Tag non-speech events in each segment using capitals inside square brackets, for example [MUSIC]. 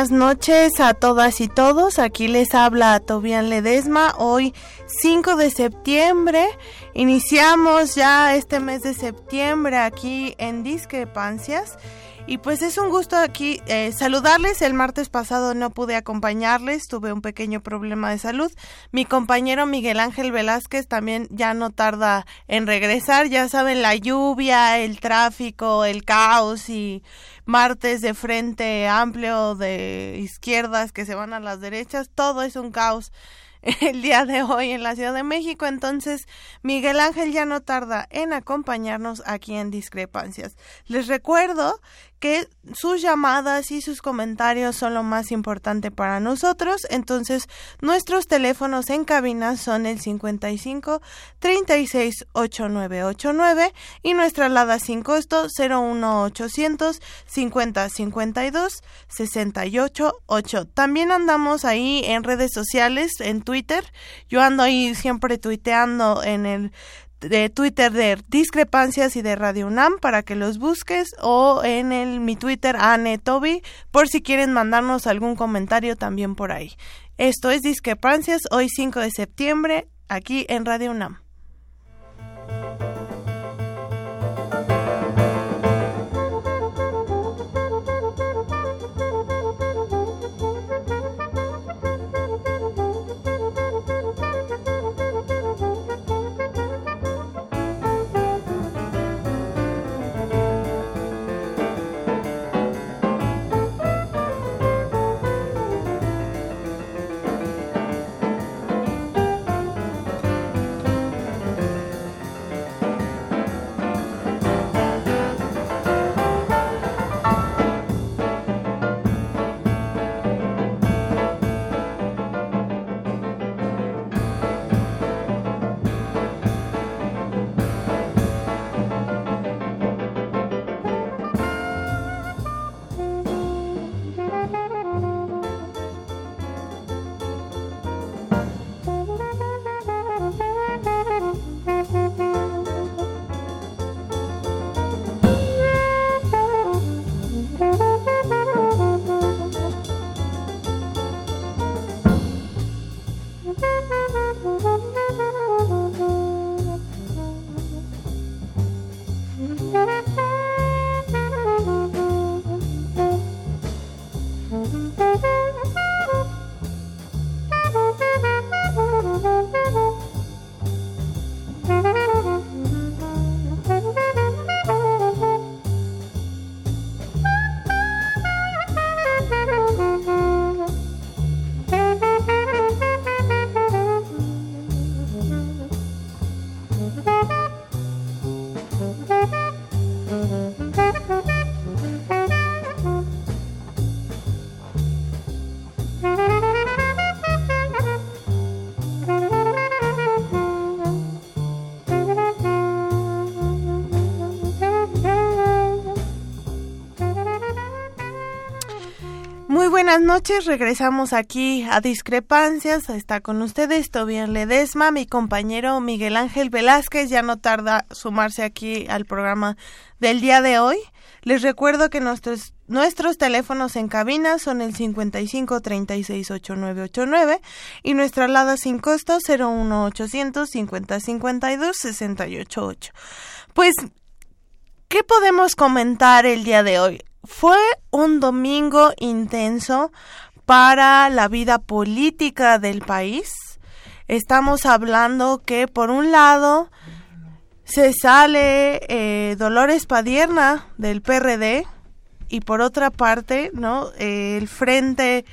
Buenas noches a todas y todos. Aquí les habla Tobián Ledesma. Hoy 5 de septiembre. Iniciamos ya este mes de septiembre aquí en Discrepancias. Y pues es un gusto aquí eh, saludarles. El martes pasado no pude acompañarles, tuve un pequeño problema de salud. Mi compañero Miguel Ángel Velázquez también ya no tarda en regresar. Ya saben, la lluvia, el tráfico, el caos y martes de frente amplio de izquierdas que se van a las derechas, todo es un caos [LAUGHS] el día de hoy en la Ciudad de México. Entonces, Miguel Ángel ya no tarda en acompañarnos aquí en Discrepancias. Les recuerdo que sus llamadas y sus comentarios son lo más importante para nosotros. Entonces, nuestros teléfonos en cabina son el 55 36 8989 y nuestra alada sin costo 01800 50 52 68 8. También andamos ahí en redes sociales, en Twitter. Yo ando ahí siempre tuiteando en el de Twitter de Discrepancias y de Radio UNAM para que los busques o en el mi Twitter Toby por si quieren mandarnos algún comentario también por ahí. Esto es Discrepancias hoy 5 de septiembre aquí en Radio UNAM. Buenas noches. Regresamos aquí a Discrepancias. Está con ustedes Tobián Ledesma, mi compañero Miguel Ángel Velázquez. Ya no tarda sumarse aquí al programa del día de hoy. Les recuerdo que nuestros, nuestros teléfonos en cabina son el 55 36 8989 y nuestra alada sin costo 01800 50 52 688. Pues, ¿qué podemos comentar el día de hoy? Fue un domingo intenso para la vida política del país. Estamos hablando que por un lado se sale eh, Dolores Padierna del PRD y por otra parte, ¿no? Eh, el frente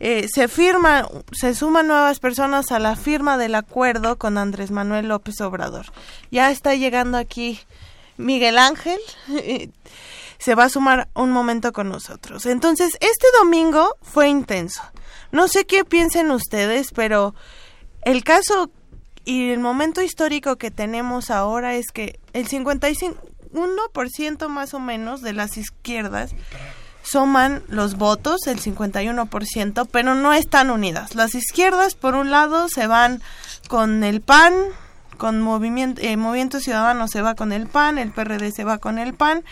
eh, se firma, se suman nuevas personas a la firma del acuerdo con Andrés Manuel López Obrador. Ya está llegando aquí Miguel Ángel [LAUGHS] se va a sumar un momento con nosotros. Entonces, este domingo fue intenso. No sé qué piensen ustedes, pero el caso y el momento histórico que tenemos ahora es que el 51% más o menos de las izquierdas suman los votos, el 51%, pero no están unidas. Las izquierdas, por un lado, se van con el PAN, con movimiento, eh, Movimiento Ciudadano se va con el PAN, el PRD se va con el PAN,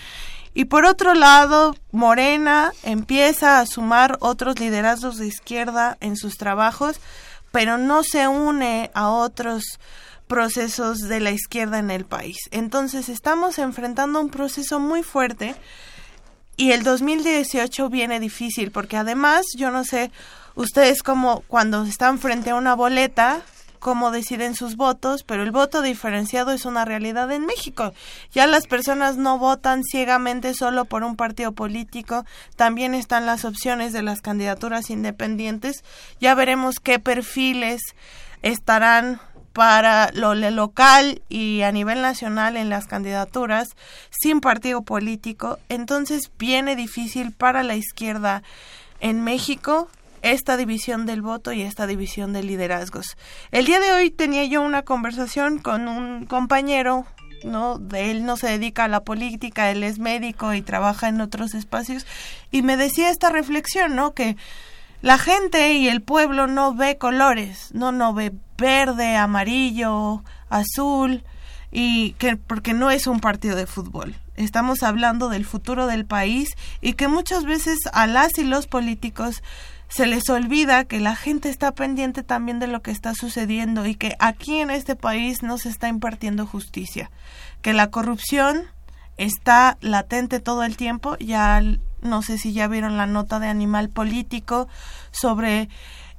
y por otro lado, Morena empieza a sumar otros liderazgos de izquierda en sus trabajos, pero no se une a otros procesos de la izquierda en el país. Entonces estamos enfrentando un proceso muy fuerte y el 2018 viene difícil porque además yo no sé ustedes como cuando están frente a una boleta cómo deciden sus votos, pero el voto diferenciado es una realidad en México. Ya las personas no votan ciegamente solo por un partido político, también están las opciones de las candidaturas independientes. Ya veremos qué perfiles estarán para lo local y a nivel nacional en las candidaturas sin partido político. Entonces viene difícil para la izquierda en México esta división del voto y esta división de liderazgos. El día de hoy tenía yo una conversación con un compañero, ¿no? Él no se dedica a la política, él es médico y trabaja en otros espacios y me decía esta reflexión, ¿no? Que la gente y el pueblo no ve colores, no no ve verde, amarillo, azul y que porque no es un partido de fútbol. Estamos hablando del futuro del país y que muchas veces a las y los políticos se les olvida que la gente está pendiente también de lo que está sucediendo y que aquí en este país no se está impartiendo justicia, que la corrupción está latente todo el tiempo, ya no sé si ya vieron la nota de Animal Político sobre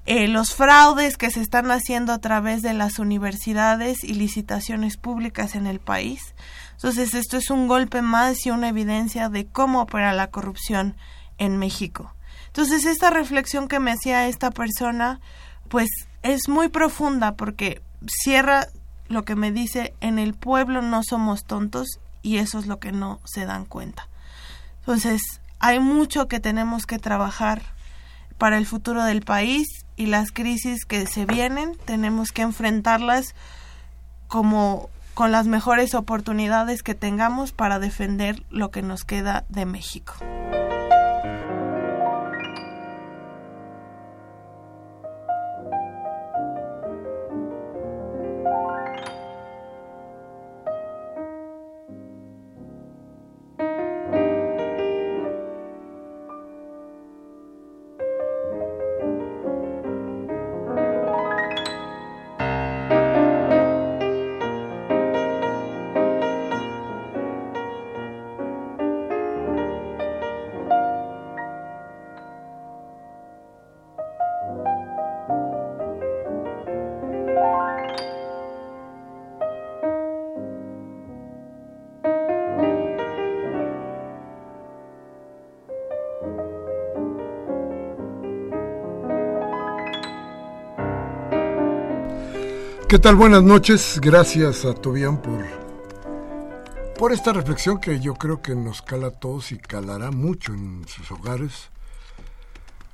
eh, los fraudes que se están haciendo a través de las universidades y licitaciones públicas en el país. Entonces esto es un golpe más y una evidencia de cómo opera la corrupción en México. Entonces, esta reflexión que me hacía esta persona, pues es muy profunda porque cierra lo que me dice, en el pueblo no somos tontos y eso es lo que no se dan cuenta. Entonces, hay mucho que tenemos que trabajar para el futuro del país y las crisis que se vienen tenemos que enfrentarlas como con las mejores oportunidades que tengamos para defender lo que nos queda de México. ¿Qué tal? Buenas noches. Gracias a Tobián por, por esta reflexión que yo creo que nos cala a todos y calará mucho en sus hogares.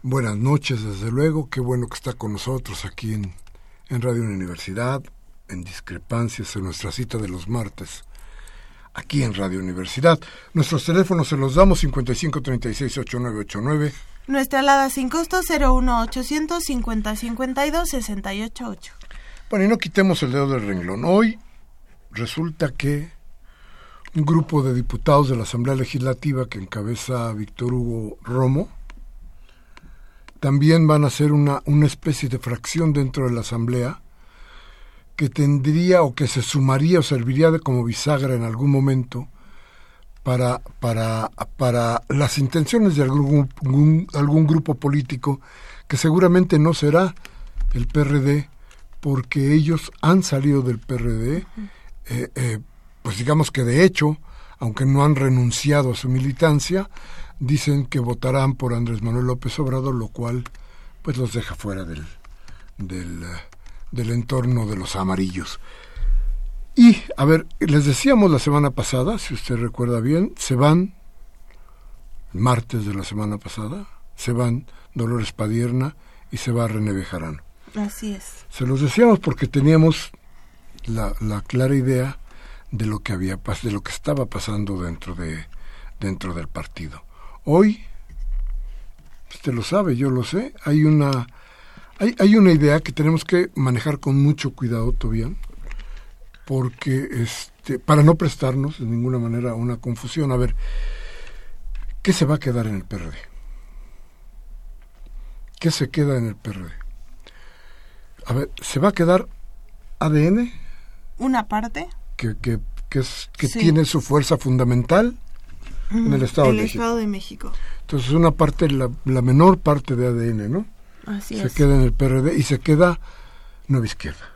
Buenas noches, desde luego. Qué bueno que está con nosotros aquí en, en Radio Universidad, en Discrepancias, en nuestra cita de los martes, aquí en Radio Universidad. Nuestros teléfonos se los damos 5536-8989 Nuestra alada sin costo 01800 50 52 688. Bueno, y no quitemos el dedo del renglón. Hoy resulta que un grupo de diputados de la Asamblea Legislativa que encabeza Víctor Hugo Romo también van a ser una, una especie de fracción dentro de la Asamblea que tendría o que se sumaría o serviría de como bisagra en algún momento para, para, para las intenciones de algún, algún, grupo político que seguramente no será el PRD porque ellos han salido del PRD, eh, eh, pues digamos que de hecho, aunque no han renunciado a su militancia, dicen que votarán por Andrés Manuel López Obrador, lo cual pues los deja fuera del, del, del entorno de los amarillos. Y, a ver, les decíamos la semana pasada, si usted recuerda bien, se van, martes de la semana pasada, se van Dolores Padierna y se va René Bejarano. Así es. Se los decíamos porque teníamos la, la clara idea de lo que había de lo que estaba pasando dentro de dentro del partido. Hoy usted lo sabe, yo lo sé, hay una hay, hay una idea que tenemos que manejar con mucho cuidado, todavía porque este, para no prestarnos de ninguna manera a una confusión, a ver, ¿qué se va a quedar en el PRD? ¿Qué se queda en el PRD? A ver, ¿se va a quedar ADN? Una parte. Que, que, que, es, que tiene su fuerza fundamental en el Estado, de, México. Estado de México. Entonces, una parte, la, la menor parte de ADN, ¿no? Así se es. queda en el PRD y se queda Nueva Izquierda.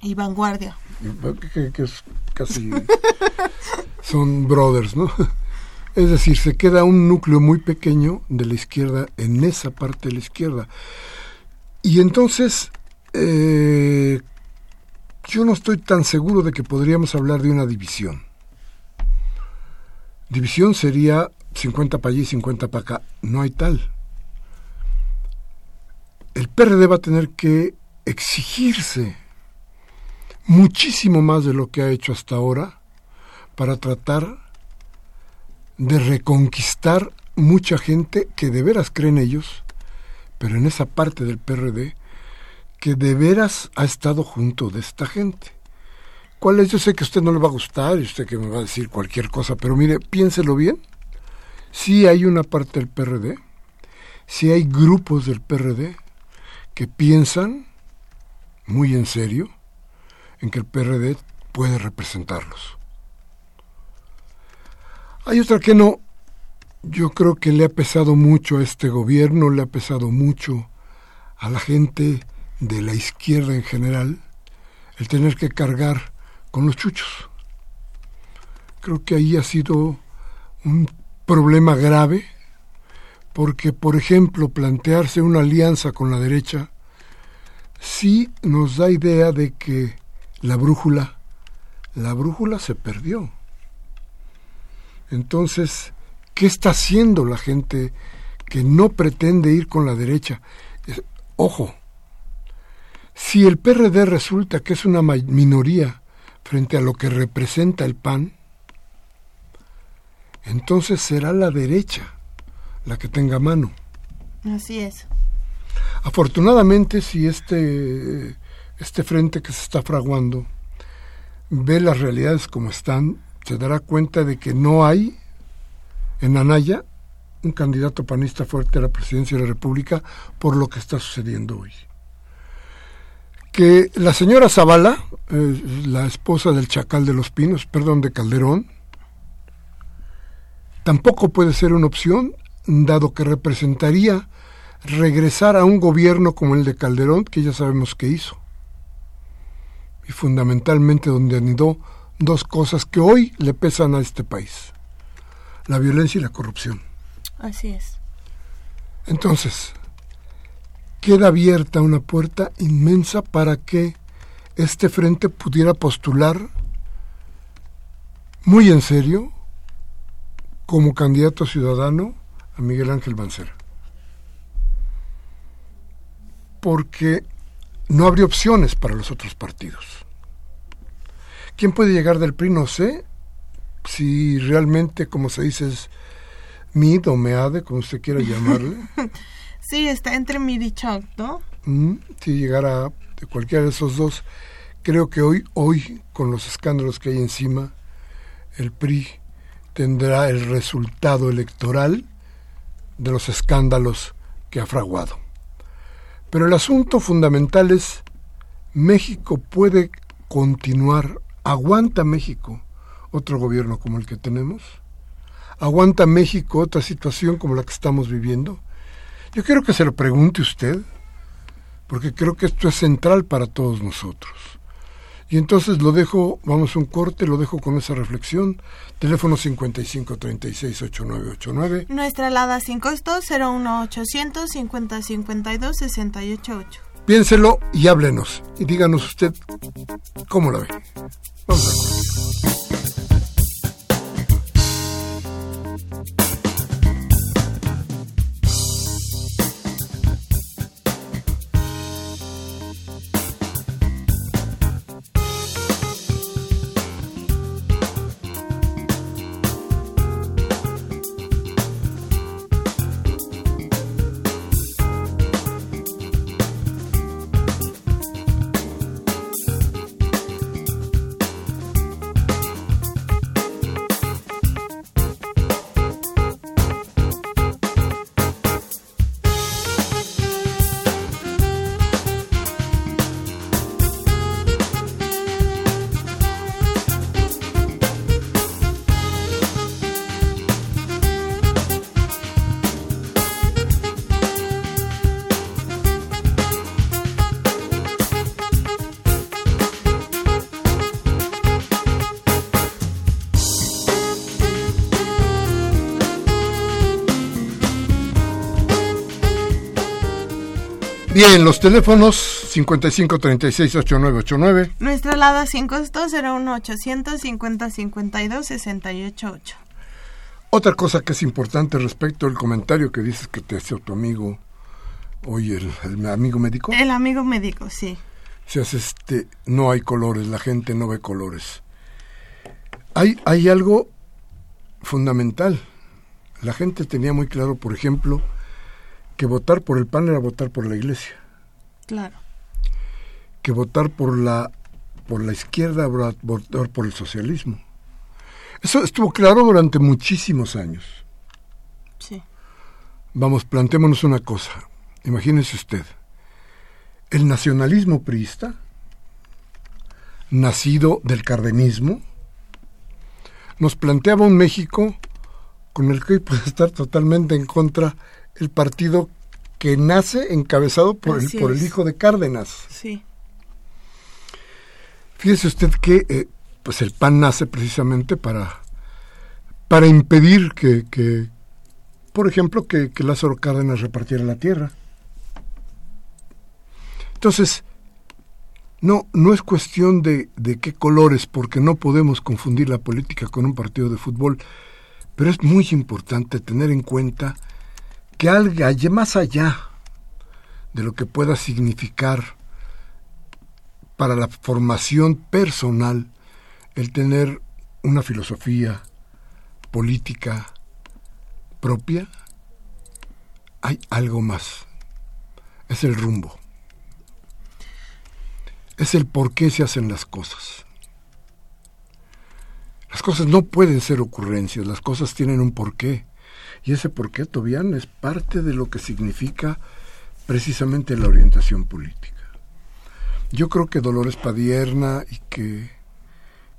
Y vanguardia. Que, que es casi. [LAUGHS] son brothers, ¿no? [LAUGHS] Es decir, se queda un núcleo muy pequeño de la izquierda en esa parte de la izquierda. Y entonces, eh, yo no estoy tan seguro de que podríamos hablar de una división. División sería 50 para allí, 50 para acá. No hay tal. El PRD va a tener que exigirse muchísimo más de lo que ha hecho hasta ahora para tratar de reconquistar mucha gente que de veras cree en ellos, pero en esa parte del PRD que de veras ha estado junto de esta gente. ¿Cuál es? Yo sé que a usted no le va a gustar y usted que me va a decir cualquier cosa, pero mire, piénselo bien. Si hay una parte del PRD, si hay grupos del PRD que piensan muy en serio en que el PRD puede representarlos. Hay otra que no. Yo creo que le ha pesado mucho a este gobierno, le ha pesado mucho a la gente de la izquierda en general el tener que cargar con los chuchos. Creo que ahí ha sido un problema grave porque, por ejemplo, plantearse una alianza con la derecha sí nos da idea de que la brújula, la brújula se perdió. Entonces, ¿qué está haciendo la gente que no pretende ir con la derecha? Ojo, si el PRD resulta que es una minoría frente a lo que representa el PAN, entonces será la derecha la que tenga mano. Así es. Afortunadamente, si este este frente que se está fraguando ve las realidades como están, se dará cuenta de que no hay en Anaya un candidato panista fuerte a la presidencia de la República por lo que está sucediendo hoy. Que la señora Zavala, eh, la esposa del Chacal de los Pinos, perdón, de Calderón, tampoco puede ser una opción, dado que representaría regresar a un gobierno como el de Calderón, que ya sabemos que hizo y fundamentalmente donde anidó dos cosas que hoy le pesan a este país, la violencia y la corrupción. Así es. Entonces, queda abierta una puerta inmensa para que este frente pudiera postular muy en serio como candidato ciudadano a Miguel Ángel Mancera. Porque no habría opciones para los otros partidos. ¿Quién puede llegar del PRI? No sé. Si realmente, como se dice, es Mid o Meade, como usted quiera llamarle. [LAUGHS] sí, está entre Mid y Choc, ¿no? Mm, si llegara de cualquiera de esos dos, creo que hoy, hoy, con los escándalos que hay encima, el PRI tendrá el resultado electoral de los escándalos que ha fraguado. Pero el asunto fundamental es, México puede continuar, aguanta México otro gobierno como el que tenemos, aguanta México otra situación como la que estamos viviendo. Yo quiero que se lo pregunte usted, porque creo que esto es central para todos nosotros. Y entonces lo dejo, vamos a un corte, lo dejo con esa reflexión. Teléfono 55368989. Nuestra alada sin costo 01800 5052 688. Piénselo y háblenos. Y díganos usted cómo lo ve. Vamos a Bien, los teléfonos 55368989. Nuestra alada sin costo 01800 5052 688. Otra cosa que es importante respecto al comentario que dices que te hace tu amigo, hoy el, amigo médico. El amigo médico, sí. Si hace este, no hay colores, la gente no ve colores. Hay, hay algo fundamental. La gente tenía muy claro, por ejemplo, que votar por el PAN era votar por la iglesia. Claro. Que votar por la por la izquierda era votar por el socialismo. Eso estuvo claro durante muchísimos años. Sí. Vamos, plantémonos una cosa. Imagínese usted. El nacionalismo priista, nacido del cardenismo, nos planteaba un México con el que hoy puede estar totalmente en contra el partido que nace encabezado por, el, por el hijo de Cárdenas. Sí. Fíjese usted que eh, pues el PAN nace precisamente para, para impedir que, que por ejemplo, que, que, Lázaro Cárdenas repartiera la tierra. Entonces, no, no es cuestión de, de qué colores, porque no podemos confundir la política con un partido de fútbol, pero es muy importante tener en cuenta que haya más allá de lo que pueda significar para la formación personal el tener una filosofía política propia, hay algo más. Es el rumbo. Es el por qué se hacen las cosas. Las cosas no pueden ser ocurrencias, las cosas tienen un porqué. Y ese porqué, Tobián, es parte de lo que significa precisamente la orientación política. Yo creo que Dolores Padierna y que,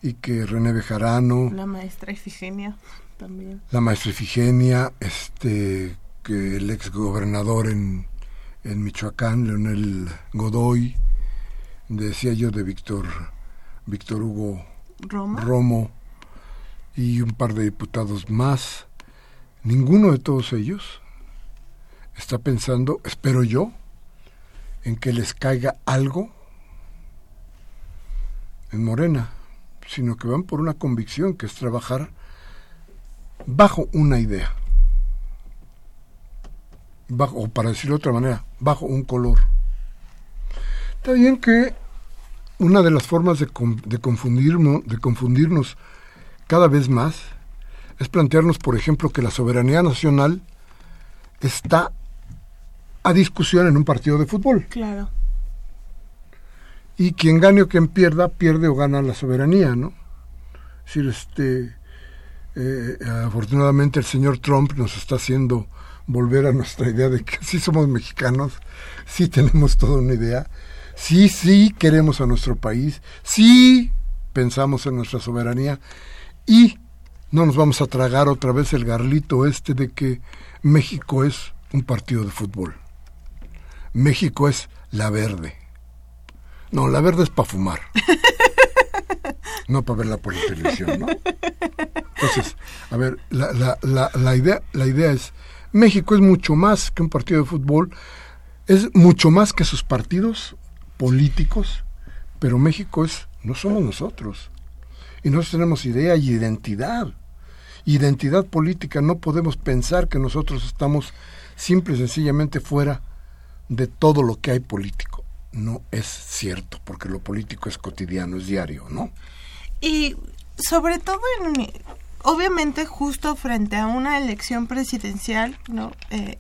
y que René Bejarano... La maestra Efigenia también. La maestra Efigenia, este, que el ex gobernador en, en Michoacán, Leonel Godoy, decía yo de Víctor, Víctor Hugo Romo y un par de diputados más Ninguno de todos ellos está pensando, espero yo, en que les caiga algo en Morena, sino que van por una convicción que es trabajar bajo una idea, bajo, o para decirlo de otra manera, bajo un color. Está bien que una de las formas de, de, confundirnos, de confundirnos cada vez más es plantearnos, por ejemplo, que la soberanía nacional está a discusión en un partido de fútbol. Claro. Y quien gane o quien pierda, pierde o gana la soberanía, ¿no? Es decir, este, eh, afortunadamente el señor Trump nos está haciendo volver a nuestra idea de que sí somos mexicanos, sí tenemos toda una idea, sí, sí queremos a nuestro país, sí pensamos en nuestra soberanía y no nos vamos a tragar otra vez el garlito este de que México es un partido de fútbol. México es la verde. No, la verde es para fumar. [LAUGHS] No para verla por la televisión, ¿no? Entonces, a ver, la, la, la, la, idea, la idea es, México es mucho más que un partido de fútbol, es mucho más que sus partidos políticos, pero México es, no somos nosotros. Y nosotros tenemos idea y identidad. Identidad política, no podemos pensar que nosotros estamos simple y sencillamente fuera de todo lo que hay político. No es cierto, porque lo político es cotidiano, es diario, ¿no? Y sobre todo, en, obviamente, justo frente a una elección presidencial, ¿no? Eh,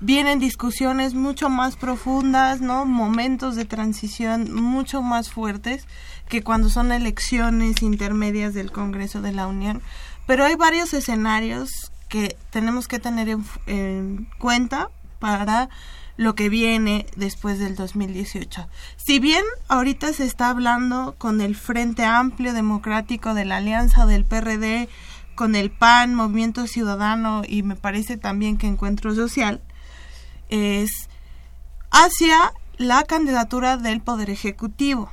vienen discusiones mucho más profundas, ¿no? Momentos de transición mucho más fuertes que cuando son elecciones intermedias del Congreso de la Unión. Pero hay varios escenarios que tenemos que tener en, en cuenta para lo que viene después del 2018. Si bien ahorita se está hablando con el Frente Amplio Democrático de la Alianza del PRD, con el PAN, Movimiento Ciudadano y me parece también que Encuentro Social, es hacia la candidatura del Poder Ejecutivo.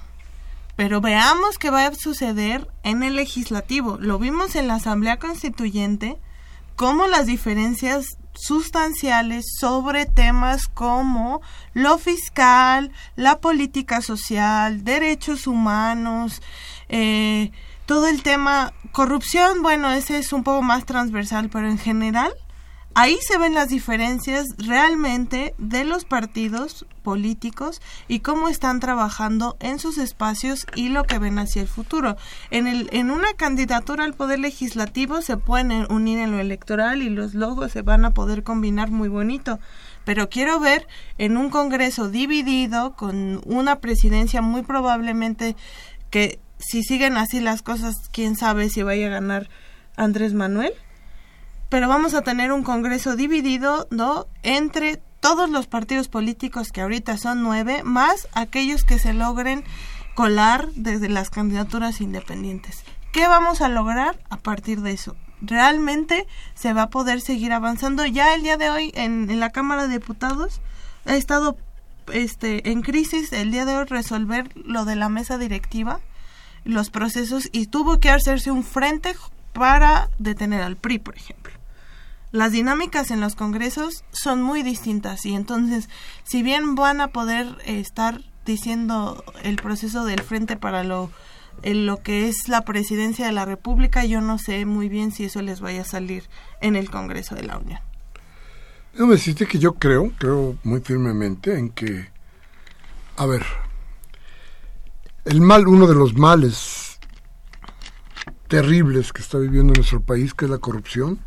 Pero veamos qué va a suceder en el legislativo. Lo vimos en la Asamblea Constituyente, cómo las diferencias sustanciales sobre temas como lo fiscal, la política social, derechos humanos, eh, todo el tema corrupción, bueno, ese es un poco más transversal, pero en general ahí se ven las diferencias realmente de los partidos políticos y cómo están trabajando en sus espacios y lo que ven hacia el futuro. En, el, en una candidatura al poder legislativo se pueden unir en lo electoral y los logos se van a poder combinar muy bonito. Pero quiero ver en un Congreso dividido, con una presidencia muy probablemente que si siguen así las cosas, quién sabe si vaya a ganar Andrés Manuel pero vamos a tener un Congreso dividido ¿no? entre todos los partidos políticos que ahorita son nueve, más aquellos que se logren colar desde las candidaturas independientes. ¿Qué vamos a lograr a partir de eso? ¿Realmente se va a poder seguir avanzando? Ya el día de hoy en, la Cámara de Diputados ha estado este, en crisis el día de hoy resolver lo de la mesa directiva, los procesos, y tuvo que hacerse un frente para detener al PRI, por ejemplo las dinámicas en los congresos son muy distintas y entonces si bien van a poder estar diciendo el proceso del frente para lo lo que es la presidencia de la República, yo no sé muy bien si eso les vaya a salir en el Congreso de la Unión. Déjame decirte que yo creo, creo muy firmemente en que, a ver, el mal, uno de los males terribles que está viviendo nuestro país, que es la corrupción,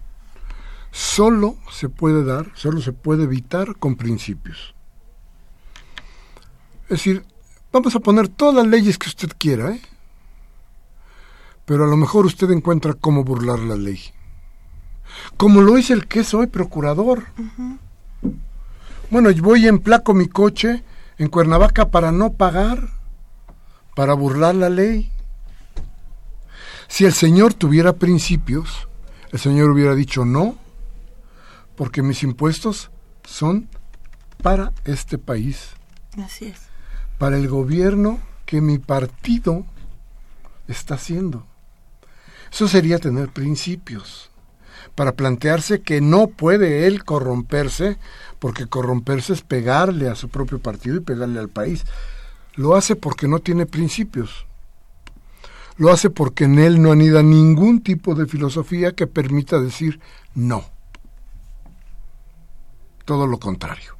solo se puede dar, solo se puede evitar con principios. Es decir, vamos a poner todas las leyes que usted quiera, ¿eh? pero a lo mejor usted encuentra cómo burlar la ley. Como lo dice el que es hoy procurador. Bueno, voy en placo mi coche en Cuernavaca para no pagar, para burlar la ley. Si el Señor tuviera principios, el Señor hubiera dicho no, porque mis impuestos son para este país. Así es. Para el gobierno que mi partido está haciendo. Eso sería tener principios. Para plantearse que no puede él corromperse, porque corromperse es pegarle a su propio partido y pegarle al país. Lo hace porque no tiene principios. Lo hace porque en él no anida ningún tipo de filosofía que permita decir no todo lo contrario.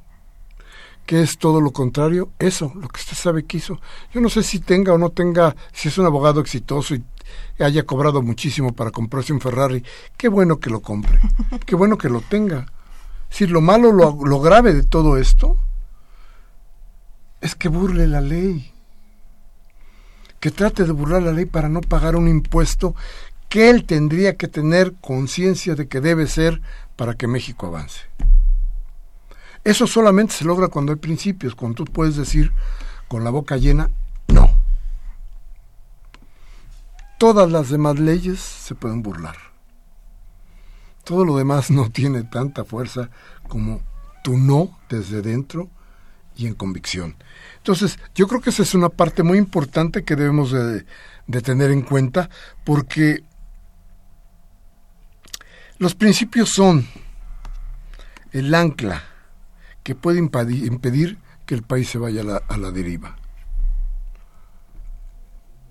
¿Qué es todo lo contrario? Eso, lo que usted sabe que hizo. Yo no sé si tenga o no tenga, si es un abogado exitoso y haya cobrado muchísimo para comprarse un Ferrari, qué bueno que lo compre, [LAUGHS] qué bueno que lo tenga. Si lo malo, lo, lo grave de todo esto es que burle la ley, que trate de burlar la ley para no pagar un impuesto que él tendría que tener conciencia de que debe ser para que México avance. Eso solamente se logra cuando hay principios, cuando tú puedes decir con la boca llena, no. Todas las demás leyes se pueden burlar. Todo lo demás no tiene tanta fuerza como tu no desde dentro y en convicción. Entonces, yo creo que esa es una parte muy importante que debemos de, de tener en cuenta porque los principios son el ancla que puede impedir que el país se vaya a la, deriva.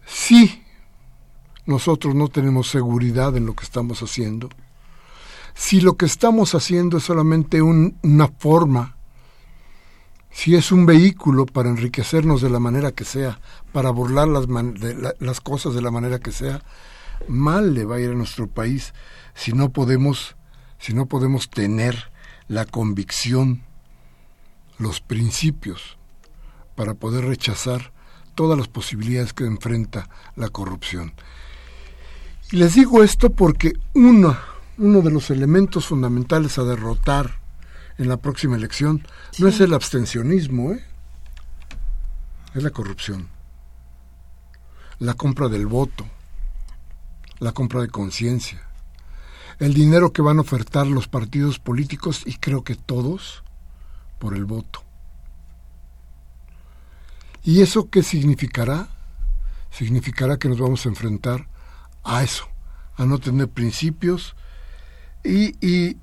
Si nosotros no tenemos seguridad en lo que estamos haciendo, si lo que estamos haciendo es solamente una forma, si es un vehículo para enriquecernos de la manera que sea, para burlar las, las cosas de la manera que sea, mal le va a ir a nuestro país si no podemos, si no podemos tener la convicción, los principios, para poder rechazar todas las posibilidades que enfrenta la corrupción. Y les digo esto porque uno, uno de los elementos fundamentales a derrotar en la próxima elección no es el abstencionismo, ¿eh? es la corrupción, la compra del voto, la compra de conciencia, el dinero que van a ofertar los partidos políticos y creo que todos por el voto. ¿Y eso qué significará? Significará que nos vamos a enfrentar a eso, a no tener principios y, y,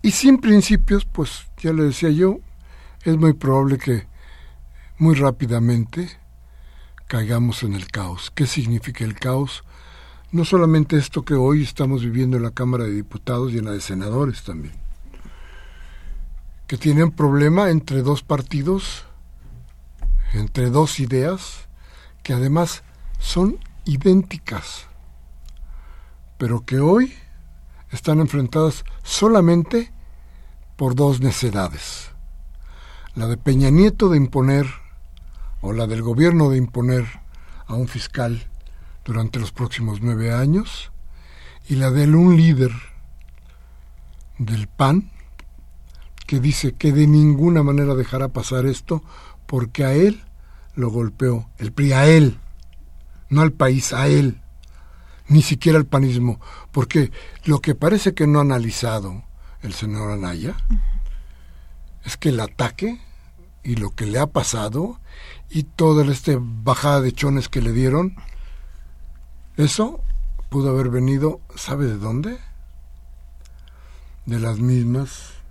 y sin principios, pues ya le decía yo, es muy probable que muy rápidamente caigamos en el caos. ¿Qué significa el caos? no solamente esto que hoy estamos viviendo en la Cámara de Diputados y en la de Senadores también, que tienen problema entre dos partidos, entre dos ideas, que además son idénticas, pero que hoy están enfrentadas solamente por dos necedades. La de Peña Nieto de imponer, o la del gobierno de imponer a un fiscal durante los próximos nueve años y la de un líder del PAN que dice que de ninguna manera dejará pasar esto porque a él lo golpeó, el PRI a él, no al país, a él, ni siquiera al panismo, porque lo que parece que no ha analizado el señor Anaya es que el ataque y lo que le ha pasado y toda esta bajada de chones que le dieron eso pudo haber venido, ¿sabe de dónde? De las mismas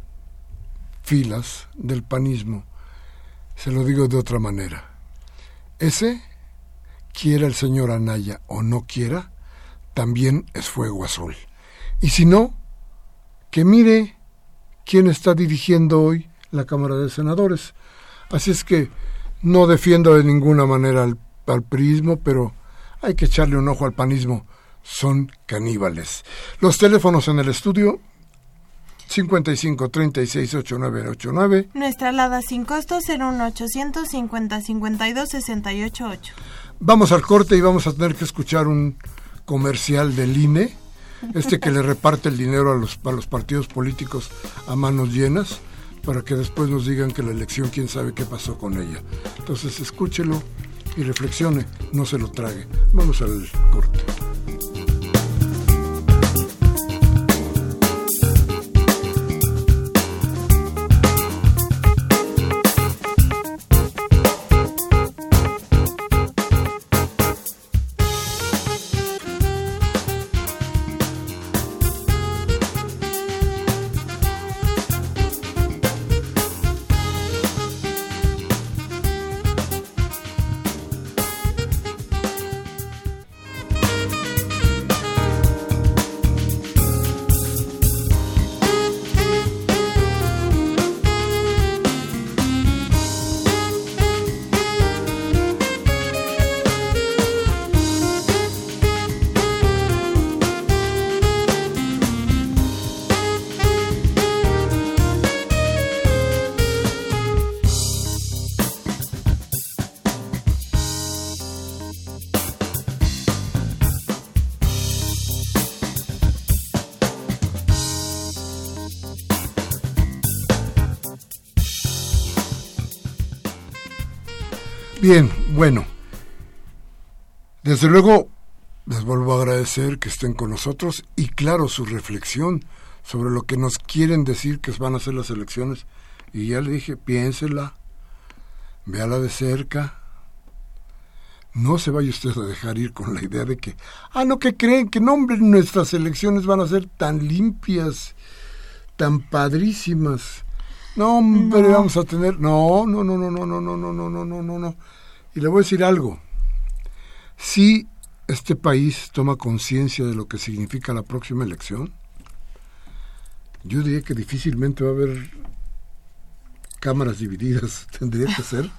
filas del panismo. Se lo digo de otra manera. Ese, quiera el señor Anaya o no quiera, también es fuego azul. Y si no, que mire quién está dirigiendo hoy la Cámara de Senadores. Así es que no defiendo de ninguna manera al, al pero hay que echarle un ojo al panismo. Son caníbales. Los teléfonos en el estudio 55 36 8989. Nuestra alada sin costo 01800 50 52 68 8. Vamos al corte y vamos a tener que escuchar un comercial del INE, este que le reparte el dinero a los, a los partidos políticos a manos llenas, para que después nos digan que la elección quién sabe qué pasó con ella. Entonces escúchelo y reflexione, no se lo trague. Vamos al corte. Bien, bueno. Desde luego, les vuelvo a agradecer que estén con nosotros y claro, su reflexión sobre lo que nos quieren decir que van a ser las elecciones. Y ya le dije, piénsela, véala de cerca. No se vaya usted a dejar ir con la idea de que, ah, no, que creen que no, hombre, nuestras elecciones van a ser tan limpias, tan padrísimas. No, hombre, vamos a tener. No, no, no, no, no, no, no, no, no, no, no, no, no. Y le voy a decir algo. Si este país toma conciencia de lo que significa la próxima elección, yo diría que difícilmente va a haber cámaras divididas. [LAUGHS] Tendría que ser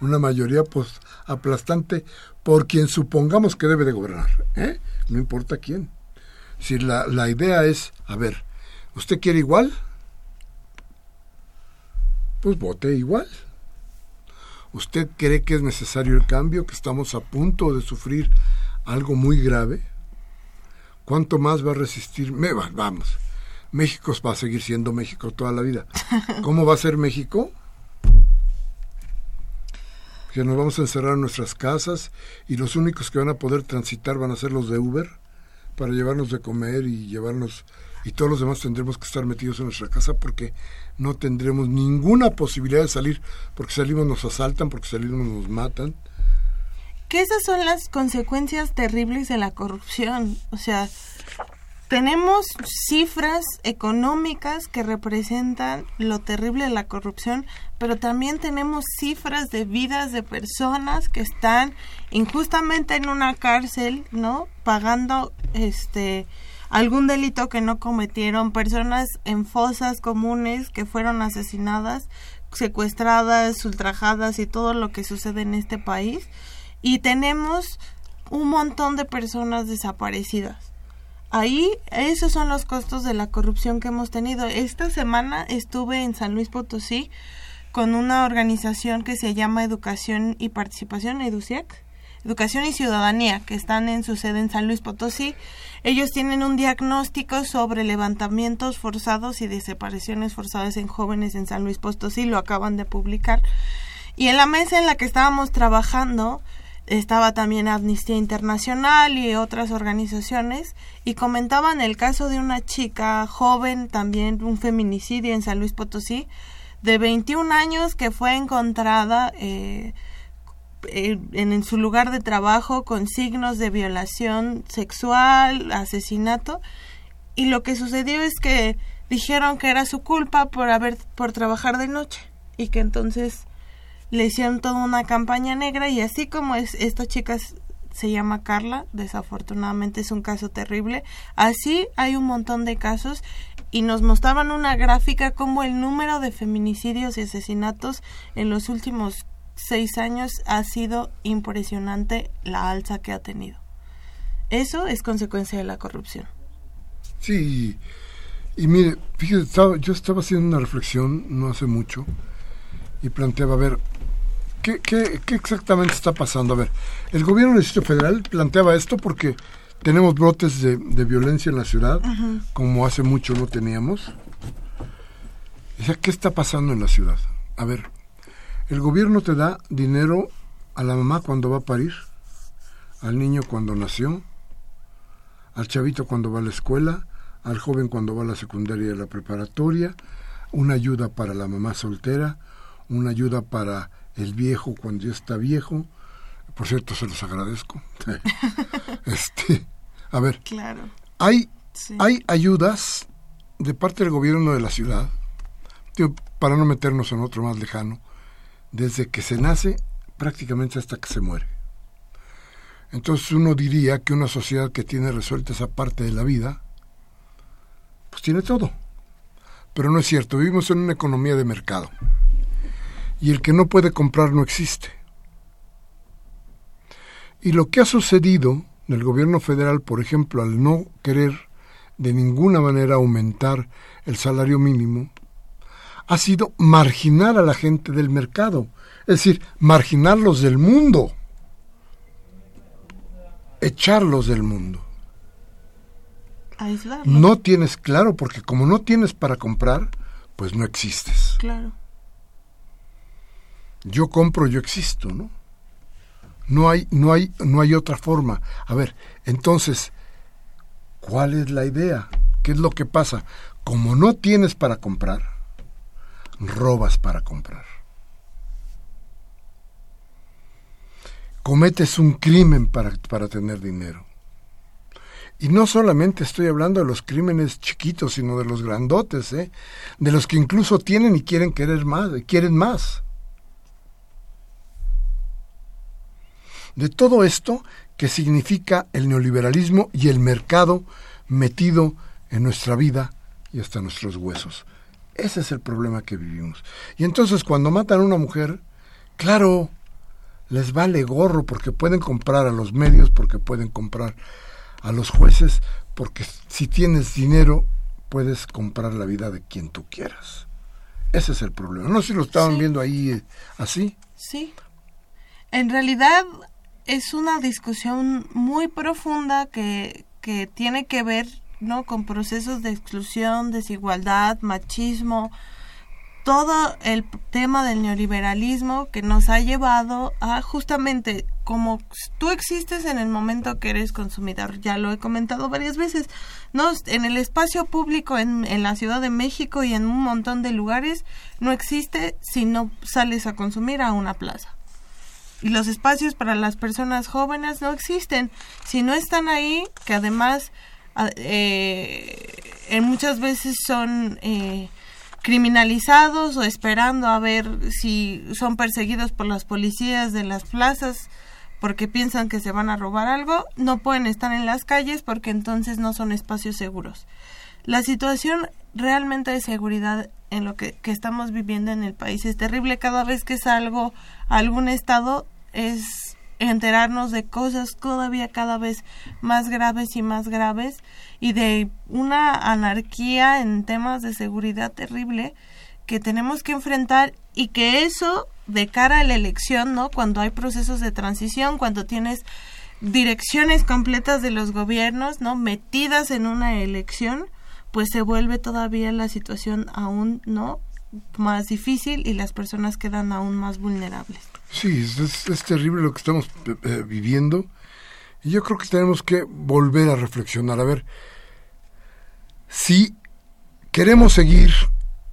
una mayoría pues aplastante por quien supongamos que debe de gobernar. ¿eh? No importa quién. Si la, la idea es, a ver, ¿usted quiere igual? Pues vote igual. ¿Usted cree que es necesario el cambio, que estamos a punto de sufrir algo muy grave? ¿Cuánto más va a resistir? Me, vamos, México va a seguir siendo México toda la vida. [LAUGHS] ¿Cómo va a ser México? Que nos vamos a encerrar en nuestras casas y los únicos que van a poder transitar van a ser los de Uber para llevarnos de comer y llevarnos y todos los demás tendremos que estar metidos en nuestra casa porque no tendremos ninguna posibilidad de salir porque salimos nos asaltan, porque salimos nos matan. Que esas son las consecuencias terribles de la corrupción, o sea, tenemos cifras económicas que representan lo terrible de la corrupción, pero también tenemos cifras de vidas de personas que están injustamente en una cárcel, ¿no? Pagando este algún delito que no cometieron, personas en fosas comunes que fueron asesinadas, secuestradas, ultrajadas y todo lo que sucede en este país. Y tenemos un montón de personas desaparecidas. Ahí, esos son los costos de la corrupción que hemos tenido. Esta semana estuve en San Luis Potosí con una organización que se llama Educación y Participación, EDUCIAC, Educación y Ciudadanía, que están en su sede en San Luis Potosí. Ellos tienen un diagnóstico sobre levantamientos forzados y desapariciones forzadas en jóvenes en San Luis Potosí, lo acaban de publicar. Y en la mesa en la que estábamos trabajando estaba también Amnistía Internacional y otras organizaciones y comentaban el caso de una chica joven, también un feminicidio en San Luis Potosí, de 21 años que fue encontrada eh, eh, en, su lugar de trabajo con signos de violación sexual, asesinato, y lo que sucedió es que dijeron que era su culpa por haber por trabajar de noche y que entonces le hicieron toda una campaña negra y así como es esta chica se llama Carla, desafortunadamente es un caso terrible, así hay un montón de casos y nos mostraban una gráfica como el número de feminicidios y asesinatos en los últimos seis años ha sido impresionante la alza que ha tenido. Eso es consecuencia de la corrupción. Sí, y, mire, fíjese, yo estaba haciendo una reflexión no hace mucho y planteaba, a ver, ¿qué, qué, qué exactamente está pasando? A ver, el gobierno del Distrito Federal planteaba esto porque tenemos brotes de, violencia en la ciudad, como hace mucho no teníamos. O sea, ¿qué está pasando en la ciudad? A ver, el gobierno te da dinero a la mamá cuando va a parir, al niño cuando nació, al chavito cuando va a la escuela, al joven cuando va a la secundaria y a la preparatoria, una ayuda para la mamá soltera, una ayuda para el viejo cuando ya está viejo. Por cierto, se los agradezco. [LAUGHS] este, a ver, claro. hay, hay ayudas de parte del gobierno de la ciudad, para no meternos en otro más lejano, desde que se nace prácticamente hasta que se muere. Entonces uno diría que una sociedad que tiene resuelta esa parte de la vida, pues tiene todo. Pero no es cierto, vivimos en una economía de mercado. Y el que no puede comprar no existe. Y lo que ha sucedido en el gobierno federal, por ejemplo, al no querer de ninguna manera aumentar el salario mínimo, ha sido marginar a la gente del mercado, es decir, marginarlos del mundo, echarlos del mundo. No tienes claro, porque como no tienes para comprar, pues no existes. Claro. Yo compro, yo existo, ¿no? No hay, no hay, no hay otra forma. A ver, entonces, ¿cuál es la idea? ¿Qué es lo que pasa? Como no tienes para comprar, robas para comprar. Cometes un crimen para, para tener dinero. Y no solamente estoy hablando de los crímenes chiquitos, sino de los grandotes, ¿eh? de los que incluso tienen y quieren querer más, quieren más. De todo esto que significa el neoliberalismo y el mercado metido en nuestra vida y hasta nuestros huesos. Ese es el problema que vivimos. Y entonces cuando matan a una mujer, claro, les vale gorro porque pueden comprar a los medios, porque pueden comprar a los jueces, porque si tienes dinero puedes comprar la vida de quien tú quieras. Ese es el problema. No sé si lo estaban viendo ahí eh, así. Sí. En realidad es una discusión muy profunda que, que tiene que ver ¿no? con procesos de exclusión, desigualdad, machismo, todo el tema del neoliberalismo que nos ha llevado a justamente como tú existes en el momento que eres consumidor, ya lo he comentado varias veces, no en el espacio público en, en la Ciudad de México y en un montón de lugares no existe si no sales a consumir a una plaza. Y los espacios para las personas jóvenes no existen si no están ahí, que además eh, en muchas veces son eh, criminalizados o esperando a ver si son perseguidos por las policías de las plazas porque piensan que se van a robar algo, no pueden estar en las calles porque entonces no son espacios seguros. La situación realmente de seguridad en lo que, que estamos viviendo en el país es terrible. Cada vez que salgo a algún estado es enterarnos de cosas todavía cada vez más graves y más graves y de una anarquía en temas de seguridad terrible que tenemos que enfrentar y que eso de cara a la elección, ¿no? Cuando hay procesos de transición, cuando tienes direcciones completas de los gobiernos, ¿no? metidas en una elección, pues se vuelve todavía la situación aún, ¿no? Más difícil y las personas quedan aún más vulnerables. Sí, es, terrible lo que estamos eh, eh, viviendo. Y yo creo que tenemos que volver a reflexionar. A ver, si queremos seguir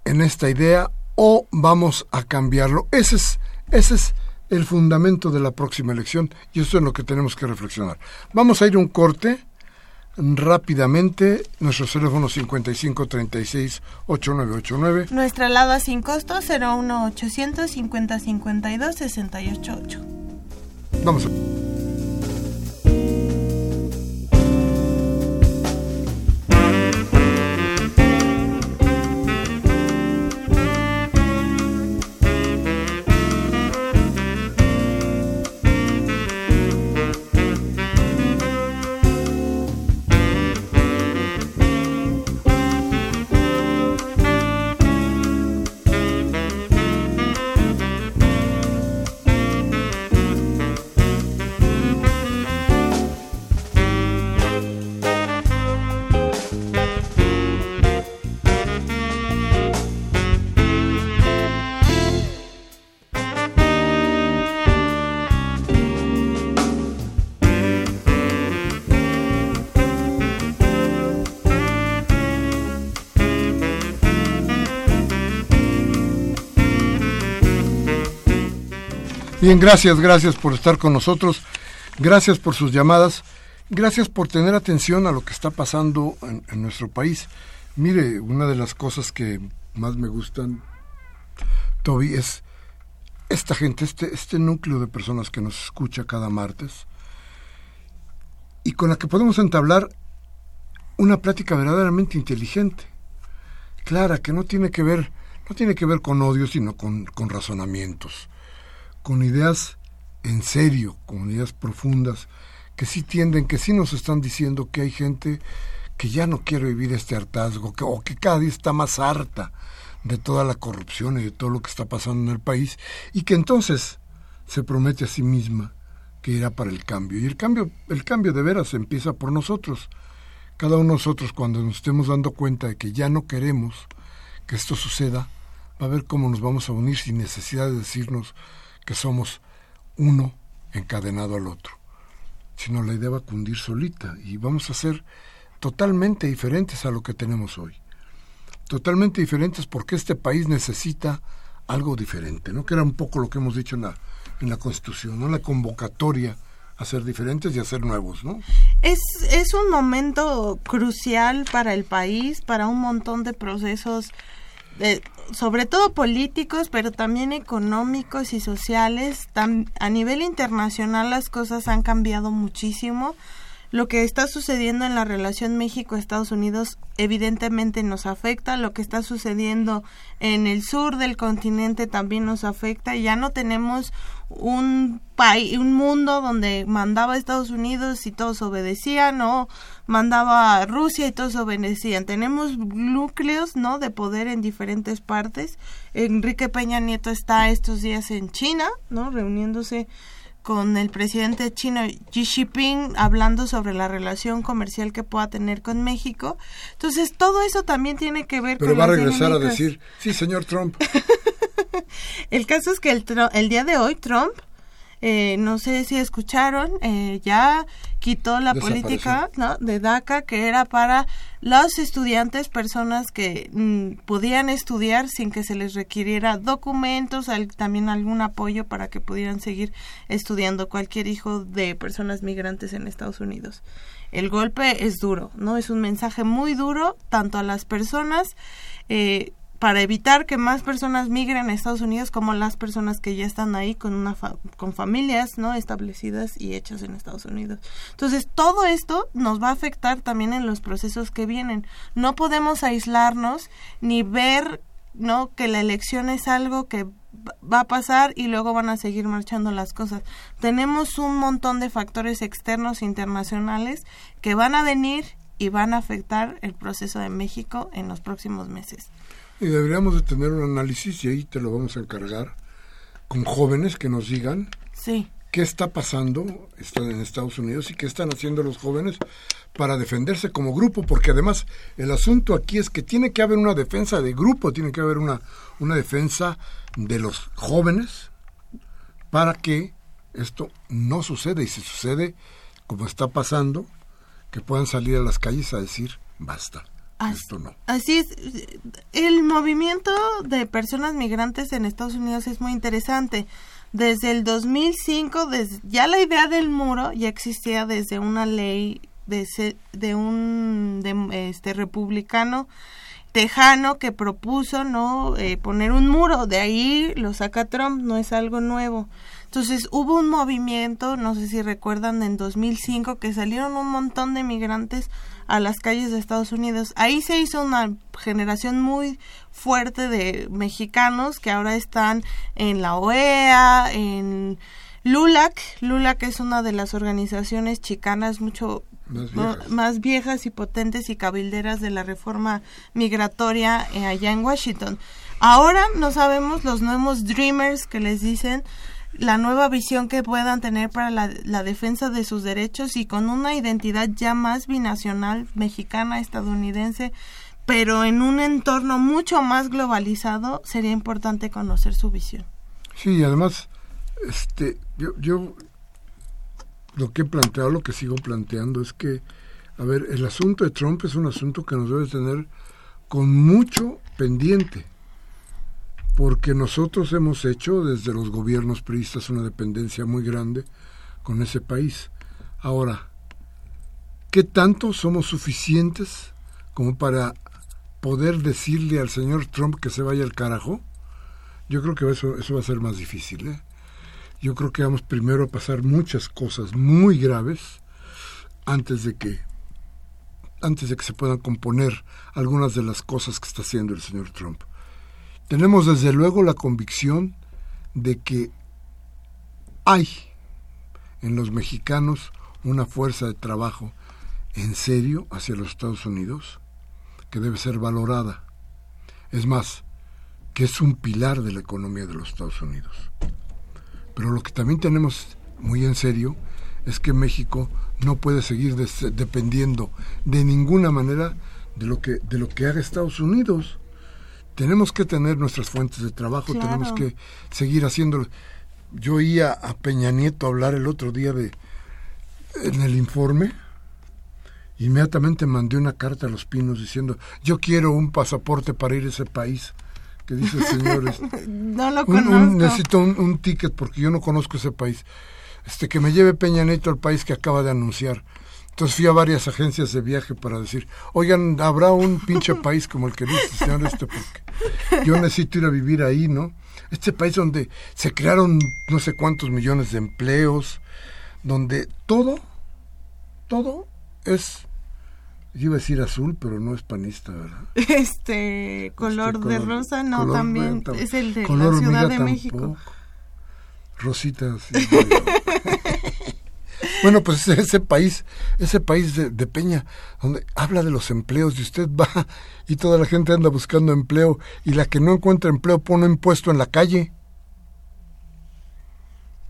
en esta idea o vamos a cambiarlo. Ese es, ese es el fundamento de la próxima elección y eso es lo que tenemos que reflexionar. Vamos a ir a un corte rápidamente. Nuestro teléfono 55 36 8989. Nuestra alada sin costo 01800 50 52 688. Vamos a Bien, gracias, gracias por estar con nosotros, gracias por sus llamadas, gracias por tener atención a lo que está pasando en, nuestro país. Mire, una de las cosas que más me gustan, Toby, es esta gente, este, este núcleo de personas que nos escucha cada martes y con la que podemos entablar una plática verdaderamente inteligente, clara, que no tiene que ver, no tiene que ver con odio, sino con, con razonamientos con ideas en serio, con ideas profundas, que sí tienden, que sí nos están diciendo que hay gente que ya no quiere vivir este hartazgo, que, o que cada día está más harta de toda la corrupción y de todo lo que está pasando en el país, y que entonces se promete a sí misma que irá para el cambio. Y el cambio, el cambio de veras empieza por nosotros. Cada uno de nosotros, cuando nos estemos dando cuenta de que ya no queremos que esto suceda, va a ver cómo nos vamos a unir sin necesidad de decirnos que somos uno encadenado al otro, sino la idea va a cundir solita y vamos a ser totalmente diferentes a lo que tenemos hoy. Totalmente diferentes porque este país necesita algo diferente, ¿no? Que era un poco lo que hemos dicho en la, en la Constitución, ¿no? La convocatoria a ser diferentes y a ser nuevos, ¿no? Es, es un momento crucial para el país, para un montón de procesos, sobre todo políticos, pero también económicos y sociales. a nivel internacional las cosas han cambiado muchísimo lo que está sucediendo en la relación México-Estados Unidos evidentemente nos afecta, lo que está sucediendo en el sur del continente también nos afecta, ya no tenemos un país, un mundo donde mandaba Estados Unidos y todos obedecían o mandaba Rusia y todos obedecían. Tenemos núcleos, ¿no? de poder en diferentes partes. Enrique Peña Nieto está estos días en China, ¿no? reuniéndose con el presidente chino Xi Jinping hablando sobre la relación comercial que pueda tener con México. Entonces, todo eso también tiene que ver Pero va a regresar a decir, sí, señor Trump. [LAUGHS] el caso es que el, el día de hoy Trump eh, no sé si escucharon, eh, ya quitó la política ¿no? de DACA que era para los estudiantes, personas que mm, podían estudiar sin que se les requiriera documentos, también algún apoyo para que pudieran seguir estudiando cualquier hijo de personas migrantes en Estados Unidos. El golpe es duro, ¿no? Es un mensaje muy duro tanto a las personas eh, para evitar que más personas migren a Estados Unidos como las personas que ya están ahí con una con familias no establecidas y hechas en Estados Unidos. Entonces, todo esto nos va a afectar también en los procesos que vienen. No podemos aislarnos ni ver no que la elección es algo que va a pasar y luego van a seguir marchando las cosas. Tenemos un montón de factores externos internacionales que van a venir y van a afectar el proceso de México en los próximos meses. Y deberíamos de tener un análisis y ahí te lo vamos a encargar con jóvenes que nos digan qué está pasando en Estados Unidos y qué están haciendo los jóvenes para defenderse como grupo, porque además el asunto aquí es que tiene que haber una defensa de grupo, tiene que haber una, una defensa de los jóvenes para que esto no suceda y si sucede como está pasando, que puedan salir a las calles a decir basta. Así, es. El movimiento de personas migrantes en Estados Unidos es muy interesante. Desde el 2005, desde, ya la idea del muro ya existía desde una ley de, de un este republicano tejano que propuso no eh, poner un muro. De ahí lo saca Trump, no es algo nuevo. Entonces hubo un movimiento, no sé si recuerdan, en 2005 que salieron un montón de migrantes a las calles de Estados Unidos. Ahí se hizo una generación muy fuerte de mexicanos que ahora están en la OEA, en LULAC. LULAC es una de las organizaciones chicanas mucho más viejas. y potentes y cabilderas de la reforma migratoria eh, allá en Washington. Ahora no sabemos los nuevos dreamers que les dicen la nueva visión que puedan tener para la, defensa de sus derechos y con una identidad ya más binacional, mexicana, estadounidense, pero en un entorno mucho más globalizado, sería importante conocer su visión. Sí, además, este, yo, yo lo que he planteado, lo que sigo planteando es que, a ver, el asunto de Trump es un asunto que nos debe tener con mucho pendiente porque nosotros hemos hecho desde los gobiernos priistas una dependencia muy grande con ese país. Ahora, ¿qué tanto somos suficientes como para poder decirle al señor Trump que se vaya al carajo? Yo creo que eso, eso va a ser más difícil. ¿eh? Yo creo que vamos primero a pasar muchas cosas muy graves antes de que antes de que se puedan componer algunas de las cosas que está haciendo el señor Trump. Tenemos desde luego la convicción de que hay en los mexicanos una fuerza de trabajo en serio hacia los Estados Unidos que debe ser valorada. Es más, que es un pilar de la economía de los Estados Unidos. Pero lo que también tenemos muy en serio es que México no puede seguir dependiendo de ninguna manera de lo que de lo que haga Estados Unidos tenemos que tener nuestras fuentes de trabajo, tenemos que seguir haciéndolo. yo oía a Peña Nieto hablar el otro día de en el informe. Inmediatamente mandé una carta a los pinos diciendo, yo quiero un pasaporte para ir a ese país. Que dice, señores, [LAUGHS] no lo necesito un, un, ticket porque yo no conozco ese país. Este, que me lleve Peña Nieto al país que acaba de anunciar. Entonces fui a varias agencias de viaje para decir, oigan, habrá un pinche [LAUGHS] país como el que dice señor este, porque yo necesito ir a vivir ahí, ¿no? Este país donde se crearon no sé cuántos millones de empleos, donde todo, todo es, yo iba a decir azul, pero no es panista, ¿verdad? [LAUGHS] Este, color, de rosa, no, también es el de la Ciudad de México. Rosita, sí, [LAUGHS] Bueno, pues ese país, ese país de, Peña, donde habla de los empleos y usted va y toda la gente anda buscando empleo y la que no encuentra empleo pone un puesto en la calle.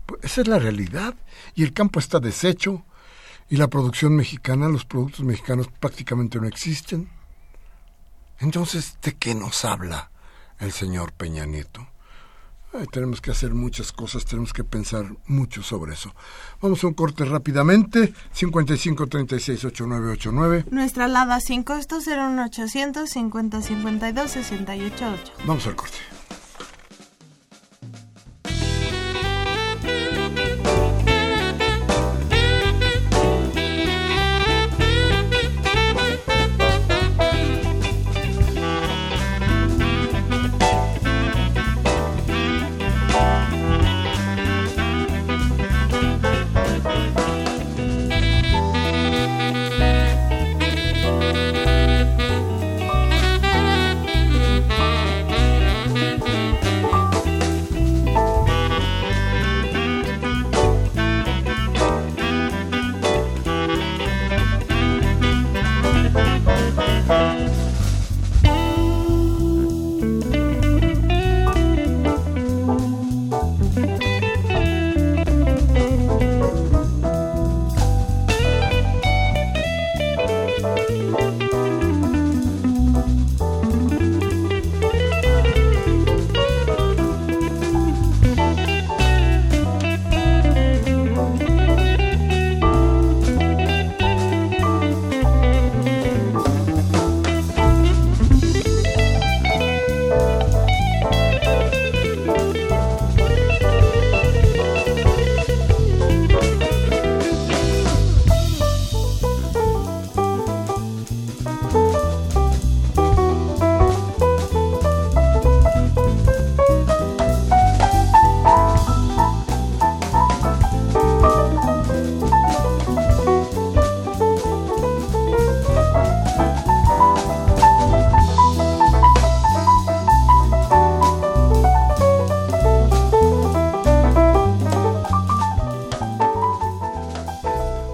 Pues esa es la realidad. Y el campo está deshecho y la producción mexicana, los productos mexicanos prácticamente no existen. Entonces, ¿de qué nos habla el señor Peña Nieto? Tenemos que hacer muchas cosas, tenemos que pensar mucho sobre eso. Vamos a un corte rápidamente. 55 36 8989. Nuestra alada sin costo 01800 50 52 68 Vamos al corte.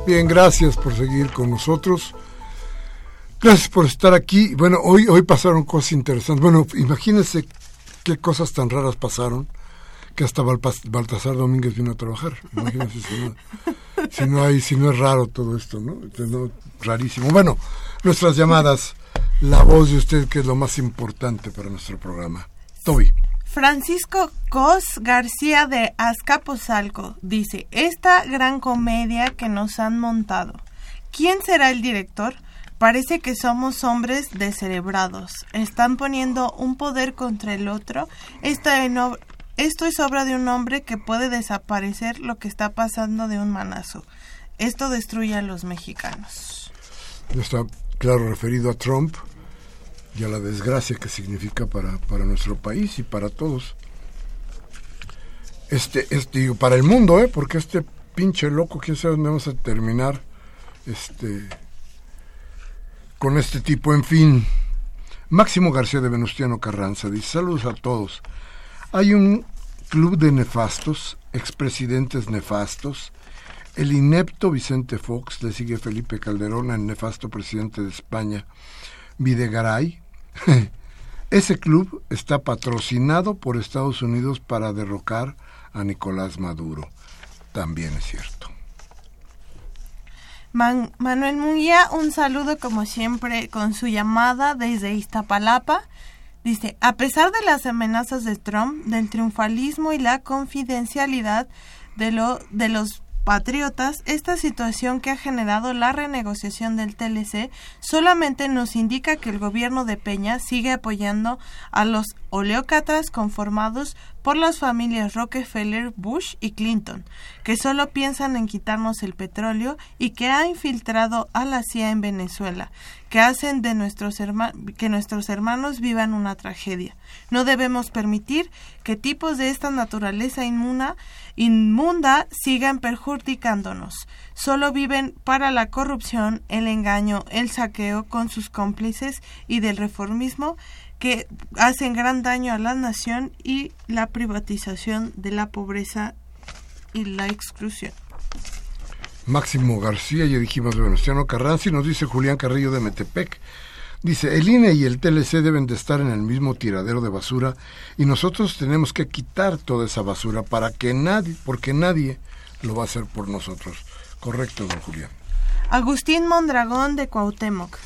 Gracias por seguir con nosotros. Gracias por estar aquí. Bueno, hoy, hoy pasaron cosas interesantes. Bueno, imagínense qué cosas tan raras pasaron que hasta Baltasar Domínguez vino a trabajar. Imagínense si no, hay, si no es raro todo esto, ¿no? Rarísimo. Bueno, nuestras llamadas, la voz de usted que es lo más importante para nuestro programa. Toby. Francisco Cos García de Azcapotzalco dice, esta gran comedia que nos han montado, ¿quién será el director? Parece que somos hombres descerebrados. Están poniendo un poder contra el otro. Esto, esto es obra de un hombre que puede desaparecer lo que está pasando de un manazo. Esto destruye a los mexicanos. Está claro referido a Trump y a la desgracia que significa para, para nuestro país y para todos. Este, este, para el mundo, ¿eh? Porque este pinche loco, quién sabe dónde vamos a terminar, este, con este tipo, en fin. Máximo García de Venustiano Carranza dice, saludos a todos. Hay un club de nefastos, expresidentes nefastos, el inepto Vicente Fox, le sigue Felipe Calderón, el nefasto presidente de España, Videgaray. [LAUGHS] Ese club está patrocinado por Estados Unidos para derrocar a Nicolás Maduro. También es cierto. Manuel Munguía, un saludo como siempre con su llamada desde Iztapalapa. Dice, a pesar de las amenazas de Trump, del triunfalismo y la confidencialidad de, lo, de los patriotas, esta situación que ha generado la renegociación del TLC solamente nos indica que el gobierno de Peña sigue apoyando a los oleócratas conformados por las familias Rockefeller, Bush y Clinton, que solo piensan en quitarnos el petróleo y que ha infiltrado a la CIA en Venezuela, que hacen de nuestros que nuestros hermanos vivan una tragedia. No debemos permitir que tipos de esta naturaleza inmunda sigan perjudicándonos. Solo viven para la corrupción, el engaño, el saqueo con sus cómplices y del reformismo que hacen gran daño a la nación y la privatización de la pobreza y la exclusión. Máximo García, ya dijimos de Venustiano Carranza, y nos dice Julián Carrillo de Metepec. Dice, el INE y el TLC deben de estar en el mismo tiradero de basura y nosotros tenemos que quitar toda esa basura para que nadie, porque nadie lo va a hacer por nosotros. Correcto, don Julián. Agustín Mondragón de Cuauhtémoc.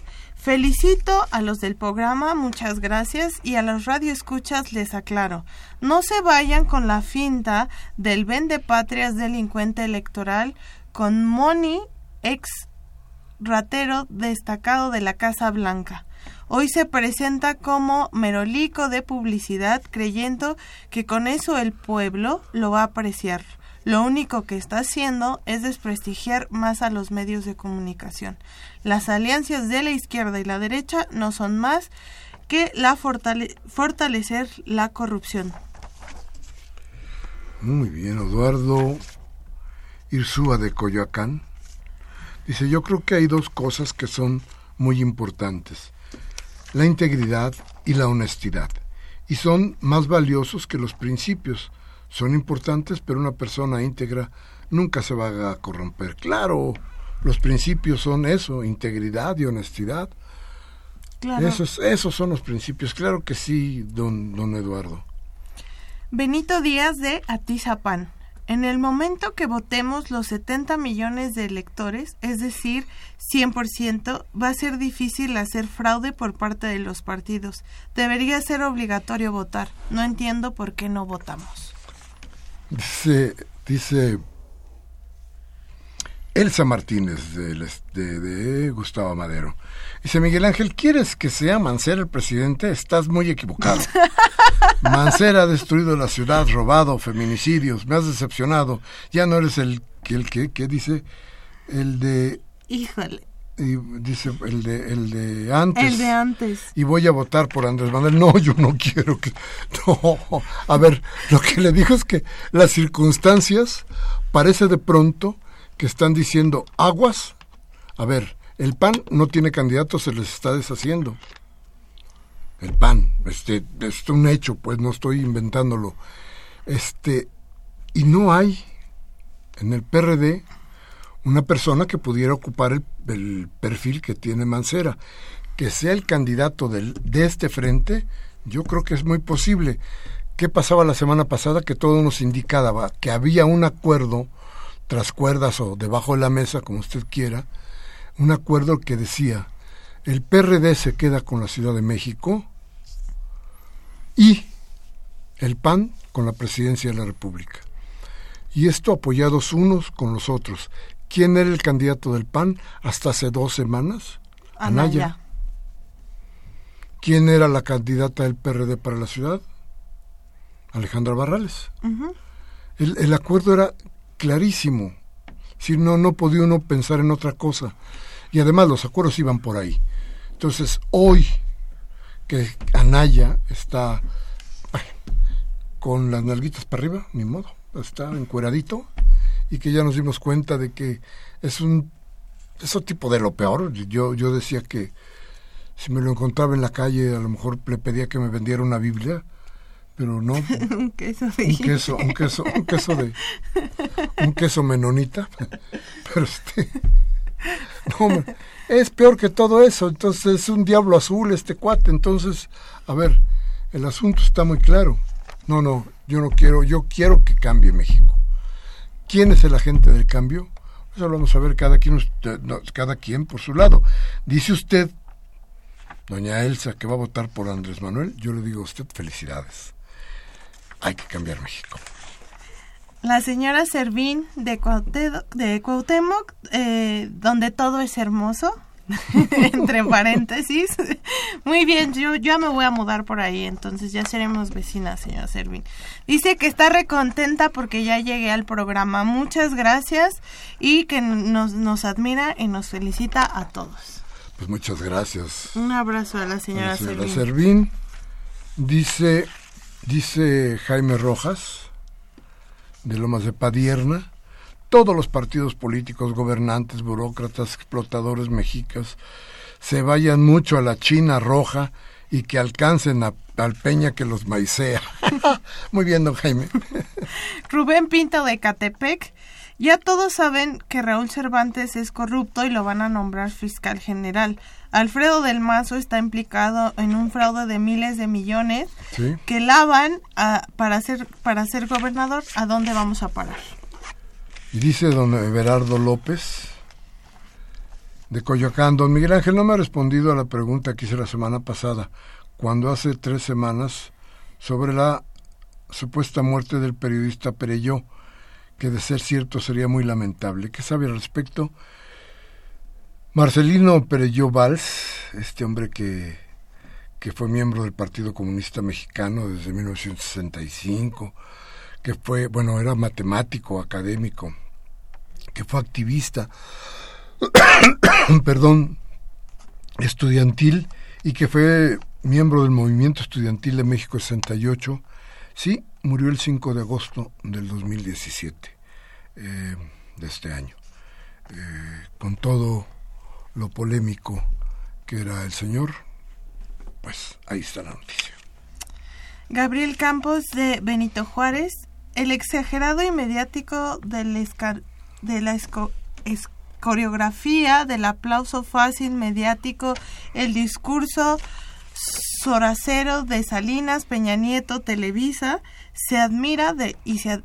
Felicito a los del programa, muchas gracias, y a los radioescuchas les aclaro, no se vayan con la finta del vende patrias delincuente electoral con Moni, ex ratero destacado de la Casa Blanca. Hoy se presenta como merolico de publicidad creyendo que con eso el pueblo lo va a apreciar lo único que está haciendo es desprestigiar más a los medios de comunicación. Las alianzas de la izquierda y la derecha no son más que la fortalecer la corrupción. Muy bien, Eduardo Irsúa de Coyoacán. Dice, yo creo que hay dos cosas que son muy importantes, la integridad y la honestidad, y son más valiosos que los principios son importantes, pero una persona íntegra nunca se va a corromper. Claro, los principios son eso, integridad y honestidad. Claro. Esos, esos son los principios, claro que sí, don, don Eduardo. Benito Díaz de Atizapán. En el momento que votemos los 70 millones de electores, es decir, 100%, va a ser difícil hacer fraude por parte de los partidos. Debería ser obligatorio votar. No entiendo por qué no votamos. Dice, dice Elsa Martínez de, de, Gustavo Madero. Dice Miguel Ángel, ¿quieres que sea Mancera el presidente? Estás muy equivocado. [LAUGHS] Mancera ha destruido la ciudad, robado, feminicidios, me has decepcionado. Ya no eres el, el que, ¿qué dice? El de... Híjole y dice el de el de antes. El de antes. Y voy a votar por Andrés Manuel. No yo no quiero que [LAUGHS] no. A ver lo que le dijo es que las circunstancias parece de pronto que están diciendo aguas. A ver el PAN no tiene candidato se les está deshaciendo. El PAN este es un hecho pues no estoy inventándolo. Este y no hay en el PRD una persona que pudiera ocupar el, perfil que tiene Mancera. Que sea el candidato del, de este frente, yo creo que es muy posible. ¿Qué pasaba la semana pasada? Que todo nos indicaba que había un acuerdo tras cuerdas o debajo de la mesa, como usted quiera, un acuerdo que decía, el PRD se queda con la Ciudad de México y el PAN con la presidencia de la República. Y esto apoyados unos con los otros. ¿Quién era el candidato del PAN hasta hace dos semanas? Anaya. ¿Quién era la candidata del PRD para la ciudad? Alejandra Barrales. el, acuerdo era clarísimo. Si no, no podía uno pensar en otra cosa. Y además los acuerdos iban por ahí. Entonces, hoy que Anaya está con las nalguitas para arriba, ni modo, está encueradito, y que ya nos dimos cuenta de que es un eso tipo de lo peor. Yo, yo decía que si me lo encontraba en la calle a lo mejor le pedía que me vendiera una Biblia, pero no. [LAUGHS] un queso de un queso, un queso, un queso de un queso menonita, [LAUGHS] pero este no, es peor que todo eso, entonces es un diablo azul este cuate, entonces, a ver, el asunto está muy claro. No, no, yo no quiero, yo quiero que cambie México. ¿Quién es el agente del cambio? Eso lo vamos a ver cada quien, cada quien por su lado. Dice usted doña Elsa, que va a votar por Andrés Manuel, yo le digo a usted felicidades. Hay que cambiar México. La señora Servín de, de Cuauhtémoc, eh, donde todo es hermoso, [LAUGHS] entre paréntesis. Muy bien, yo ya me voy a mudar por ahí, entonces ya seremos vecinas, señora Servín. Dice que está recontenta porque ya llegué al programa. Muchas gracias y que nos, nos admira y nos felicita a todos. Pues muchas gracias. Un abrazo a la señora, señora Servín. Dice, dice Jaime Rojas, de Lomas de Padierna, todos los partidos políticos, gobernantes, burócratas, explotadores mexicas, se vayan mucho a la China roja y que alcancen a, al Peña que los maicea. [LAUGHS] Muy bien, don Jaime. [LAUGHS] Rubén Pinto de Catepec. Ya todos saben que Raúl Cervantes es corrupto y lo van a nombrar fiscal general. Alfredo del Mazo está implicado en un fraude de miles de millones que lavan para, ser, para ser gobernador. ¿A dónde vamos a parar? Y dice don Everardo López de Coyoacán, don Miguel Ángel no me ha respondido a la pregunta que hice la semana pasada, cuando hace tres semanas, sobre la supuesta muerte del periodista Pereyó, que de ser cierto sería muy lamentable. ¿Qué sabe al respecto? Marcelino Pereyó Valls, este hombre que, que fue miembro del Partido Comunista Mexicano desde 1965, que fue, bueno, era matemático, académico, que fue activista, [COUGHS] perdón, estudiantil y que fue miembro del movimiento estudiantil de México 68, sí, murió el 5 de agosto del 2017, eh, de este año, eh, con todo lo polémico que era el señor, pues ahí está la noticia. Gabriel Campos de Benito Juárez, el exagerado y mediático del escar de la coreografía, del aplauso fácil, mediático, el discurso soracero de Salinas, Peña Nieto, Televisa, se admira de, y, se,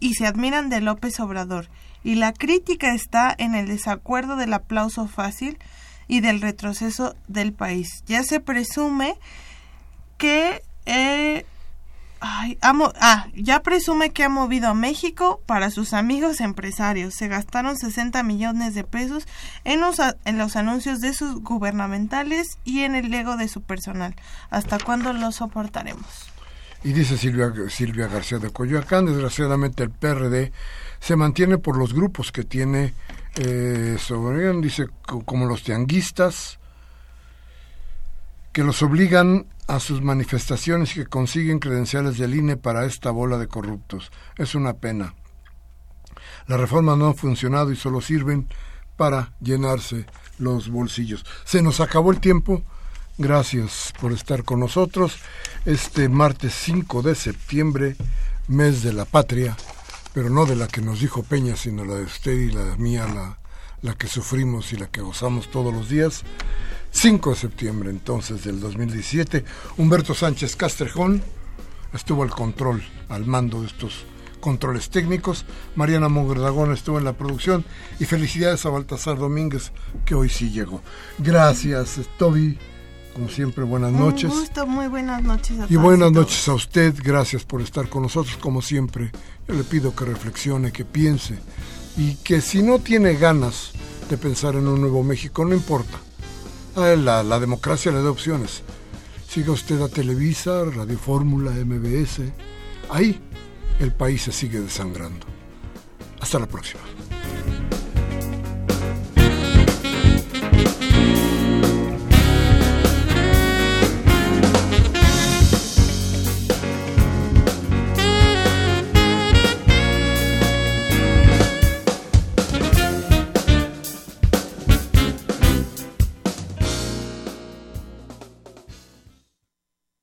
y se admiran de López Obrador. Y la crítica está en el desacuerdo del aplauso fácil y del retroceso del país. Ya se presume que eh, Ay, amo, ah, ya presume que ha movido a México para sus amigos empresarios. Se gastaron 60 millones de pesos en los, en los anuncios de sus gubernamentales y en el ego de su personal. ¿Hasta cuándo lo soportaremos? Y dice Silvia, Silvia García de Coyoacán, desgraciadamente el PRD se mantiene por los grupos que tiene eh, sobre, dice, como los tianguistas, que los obligan a sus manifestaciones y que consiguen credenciales del INE para esta bola de corruptos. Es una pena. La reforma no ha funcionado y solo sirven para llenarse los bolsillos. Se nos acabó el tiempo. Gracias por estar con nosotros este martes 5 de septiembre, mes de la patria, pero no de la que nos dijo Peña, sino la de usted y la mía, la, la que sufrimos y la que gozamos todos los días. 5 de septiembre entonces del 2017, Humberto Sánchez Castrejón estuvo al control, al mando de estos controles técnicos, Mariana Mongragón estuvo en la producción y felicidades a Baltasar Domínguez que hoy sí llegó. Gracias, Toby. Como siempre, buenas noches. Un gusto, muy buenas noches a Y buenas noches a usted, gracias por estar con nosotros. Como siempre, yo le pido que reflexione, que piense y que si no tiene ganas de pensar en un nuevo México, no importa la, la democracia le da opciones. Siga usted a Televisa, Radio Fórmula, MBS. Ahí el país se sigue desangrando. Hasta la próxima.